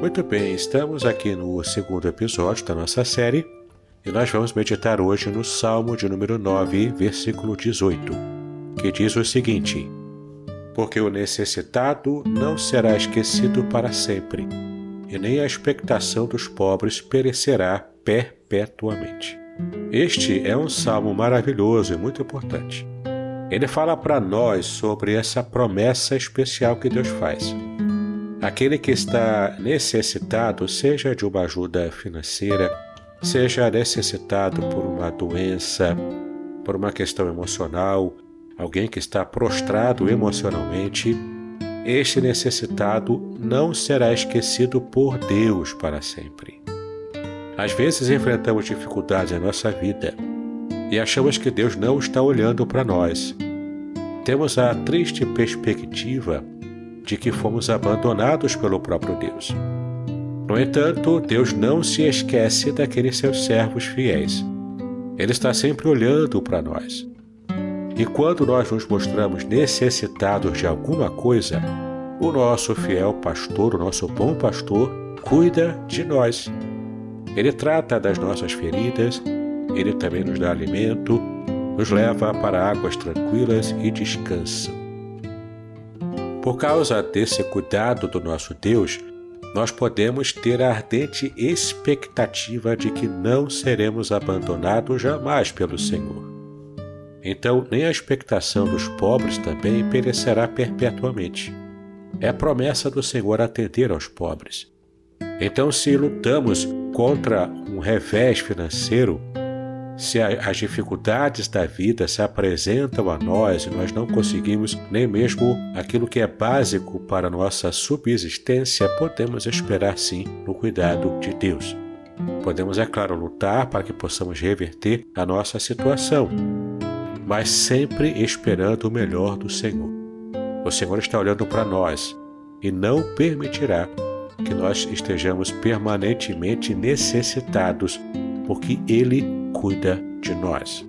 Muito bem, estamos aqui no segundo episódio da nossa série e nós vamos meditar hoje no Salmo de número 9, versículo 18, que diz o seguinte: Porque o necessitado não será esquecido para sempre, e nem a expectação dos pobres perecerá perpetuamente. Este é um salmo maravilhoso e muito importante. Ele fala para nós sobre essa promessa especial que Deus faz Aquele que está necessitado, seja de uma ajuda financeira, seja necessitado por uma doença, por uma questão emocional, alguém que está prostrado emocionalmente, este necessitado não será esquecido por Deus para sempre. Às vezes enfrentamos dificuldades em nossa vida e achamos que Deus não está olhando para nós. Temos a triste perspectiva de que fomos abandonados pelo próprio Deus. No entanto, Deus não se esquece daqueles seus servos fiéis. Ele está sempre olhando para nós. E quando nós nos mostramos necessitados de alguma coisa, o nosso fiel pastor, o nosso bom pastor, cuida de nós. Ele trata das nossas feridas, ele também nos dá alimento, nos leva para águas tranquilas e descansa. Por causa desse cuidado do nosso Deus, nós podemos ter a ardente expectativa de que não seremos abandonados jamais pelo Senhor. Então, nem a expectação dos pobres também perecerá perpetuamente. É promessa do Senhor atender aos pobres. Então, se lutamos contra um revés financeiro, se as dificuldades da vida se apresentam a nós e nós não conseguimos nem mesmo aquilo que é básico para nossa subsistência, podemos esperar sim no cuidado de Deus. Podemos, é claro, lutar para que possamos reverter a nossa situação, mas sempre esperando o melhor do Senhor. O Senhor está olhando para nós e não permitirá que nós estejamos permanentemente necessitados, porque Ele cuida de nós.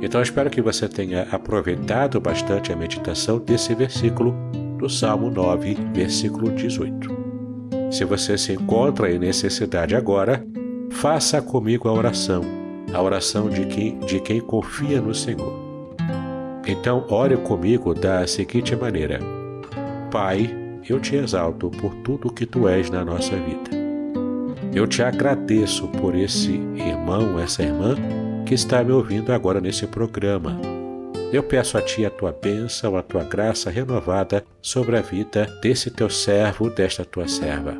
Então espero que você tenha aproveitado bastante a meditação desse versículo do Salmo 9, versículo 18. Se você se encontra em necessidade agora, faça comigo a oração, a oração de quem, de quem confia no Senhor. Então, ore comigo da seguinte maneira: Pai, eu te exalto por tudo que tu és na nossa vida. Eu te agradeço por esse irmão, essa irmã que está me ouvindo agora nesse programa. Eu peço a Ti a Tua bênção, a Tua graça renovada sobre a vida desse Teu servo, desta Tua serva.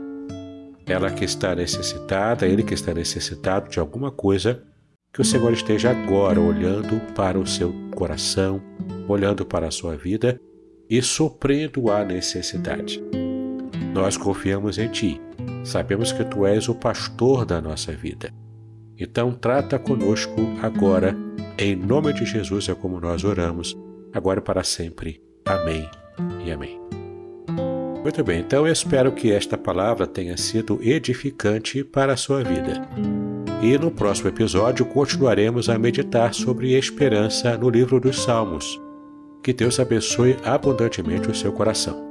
Ela que está necessitada, ele que está necessitado de alguma coisa, que o Senhor esteja agora olhando para o seu coração, olhando para a sua vida e suprindo a necessidade. Nós confiamos em Ti Sabemos que tu és o pastor da nossa vida. Então trata conosco agora, em nome de Jesus é como nós oramos, agora e para sempre. Amém e amém. Muito bem, então eu espero que esta palavra tenha sido edificante para a sua vida. E no próximo episódio continuaremos a meditar sobre esperança no livro dos Salmos. Que Deus abençoe abundantemente o seu coração.